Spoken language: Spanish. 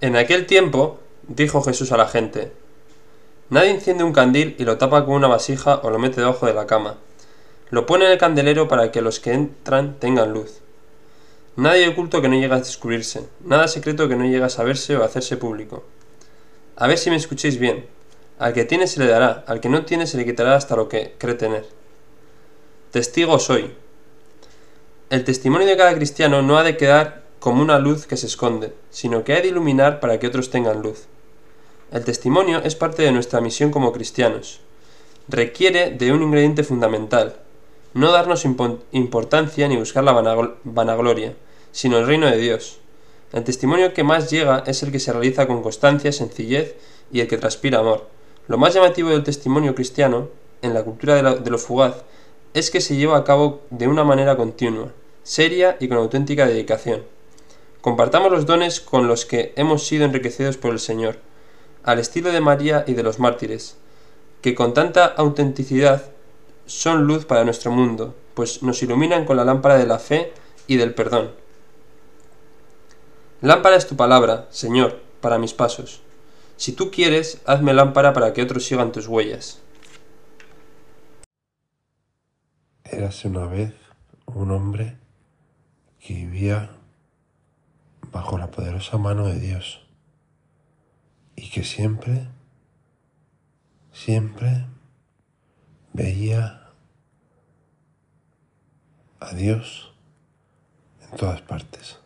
En aquel tiempo dijo Jesús a la gente, Nadie enciende un candil y lo tapa con una vasija o lo mete debajo de la cama. Lo pone en el candelero para que los que entran tengan luz. Nadie oculto que no llegue a descubrirse, nada secreto que no llegue a saberse o a hacerse público. A ver si me escuchéis bien. Al que tiene se le dará, al que no tiene se le quitará hasta lo que cree tener. Testigo soy. El testimonio de cada cristiano no ha de quedar como una luz que se esconde, sino que ha de iluminar para que otros tengan luz. El testimonio es parte de nuestra misión como cristianos. Requiere de un ingrediente fundamental, no darnos importancia ni buscar la vanagloria, sino el reino de Dios. El testimonio que más llega es el que se realiza con constancia, sencillez y el que transpira amor. Lo más llamativo del testimonio cristiano, en la cultura de, de lo fugaz, es que se lleva a cabo de una manera continua, seria y con auténtica dedicación. Compartamos los dones con los que hemos sido enriquecidos por el Señor, al estilo de María y de los mártires, que con tanta autenticidad son luz para nuestro mundo, pues nos iluminan con la lámpara de la fe y del perdón. Lámpara es tu palabra, Señor, para mis pasos. Si tú quieres, hazme lámpara para que otros sigan tus huellas. Érase una vez un hombre que vivía bajo la poderosa mano de Dios y que siempre, siempre veía a Dios en todas partes.